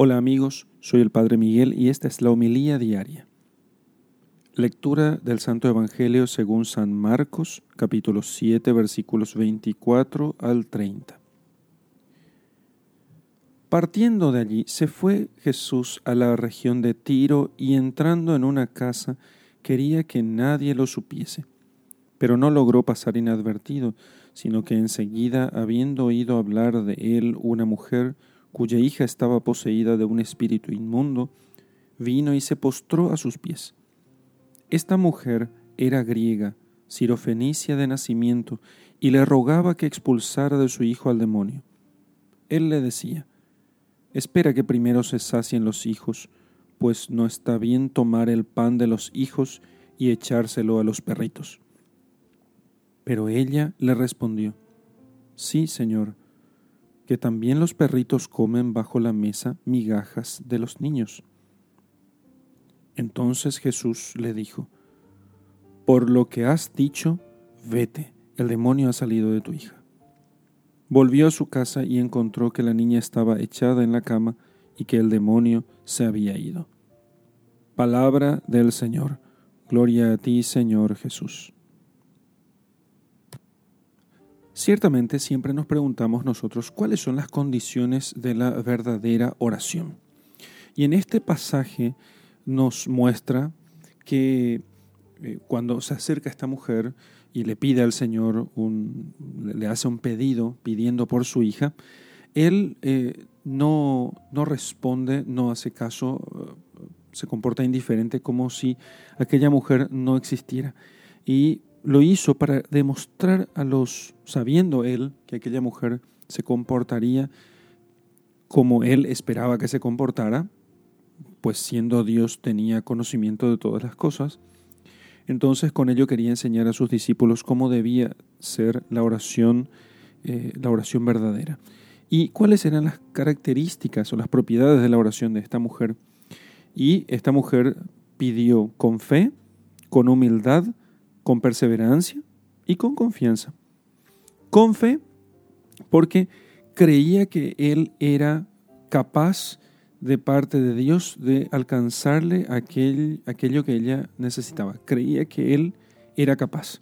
Hola amigos, soy el Padre Miguel y esta es la homilía diaria. Lectura del Santo Evangelio según San Marcos, capítulo 7, versículos 24 al 30. Partiendo de allí, se fue Jesús a la región de Tiro y entrando en una casa quería que nadie lo supiese, pero no logró pasar inadvertido, sino que enseguida, habiendo oído hablar de él una mujer, cuya hija estaba poseída de un espíritu inmundo, vino y se postró a sus pies. Esta mujer era griega, sirofenicia de nacimiento, y le rogaba que expulsara de su hijo al demonio. Él le decía, Espera que primero se sacien los hijos, pues no está bien tomar el pan de los hijos y echárselo a los perritos. Pero ella le respondió, Sí, Señor, que también los perritos comen bajo la mesa migajas de los niños. Entonces Jesús le dijo, Por lo que has dicho, vete, el demonio ha salido de tu hija. Volvió a su casa y encontró que la niña estaba echada en la cama y que el demonio se había ido. Palabra del Señor. Gloria a ti, Señor Jesús. Ciertamente siempre nos preguntamos nosotros cuáles son las condiciones de la verdadera oración. Y en este pasaje nos muestra que eh, cuando se acerca esta mujer y le pide al Señor, un, le hace un pedido pidiendo por su hija, él eh, no, no responde, no hace caso, eh, se comporta indiferente como si aquella mujer no existiera. Y lo hizo para demostrar a los, sabiendo él que aquella mujer se comportaría como él esperaba que se comportara, pues siendo Dios tenía conocimiento de todas las cosas, entonces con ello quería enseñar a sus discípulos cómo debía ser la oración, eh, la oración verdadera. Y cuáles eran las características o las propiedades de la oración de esta mujer. Y esta mujer pidió con fe, con humildad, con perseverancia y con confianza. Con fe, porque creía que él era capaz de parte de Dios de alcanzarle aquel, aquello que ella necesitaba. Creía que él era capaz.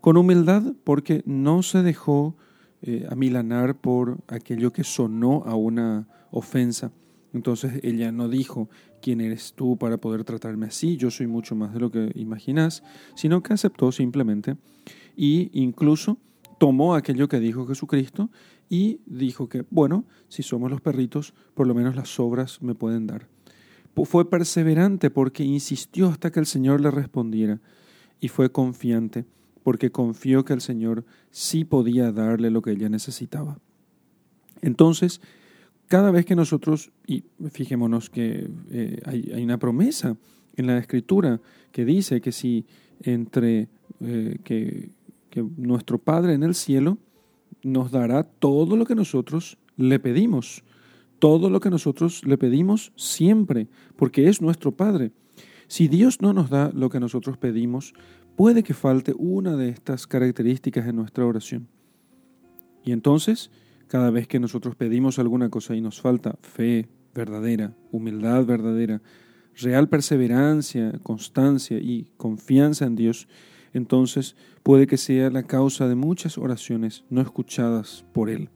Con humildad, porque no se dejó eh, amilanar por aquello que sonó a una ofensa. Entonces ella no dijo, quién eres tú para poder tratarme así, yo soy mucho más de lo que imaginas, sino que aceptó simplemente y incluso tomó aquello que dijo Jesucristo y dijo que, bueno, si somos los perritos, por lo menos las obras me pueden dar. Fue perseverante porque insistió hasta que el Señor le respondiera y fue confiante porque confió que el Señor sí podía darle lo que ella necesitaba. Entonces, cada vez que nosotros, y fijémonos que eh, hay, una promesa en la escritura que dice que si entre eh, que, que nuestro Padre en el cielo nos dará todo lo que nosotros le pedimos, todo lo que nosotros le pedimos siempre, porque es nuestro Padre. Si Dios no nos da lo que nosotros pedimos, puede que falte una de estas características en nuestra oración. Y entonces, cada vez que nosotros pedimos alguna cosa y nos falta fe verdadera, humildad verdadera, real perseverancia, constancia y confianza en Dios, entonces puede que sea la causa de muchas oraciones no escuchadas por Él.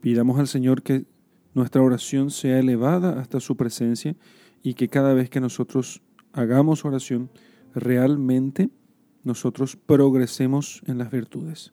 Pidamos al Señor que nuestra oración sea elevada hasta su presencia y que cada vez que nosotros hagamos oración, realmente nosotros progresemos en las virtudes.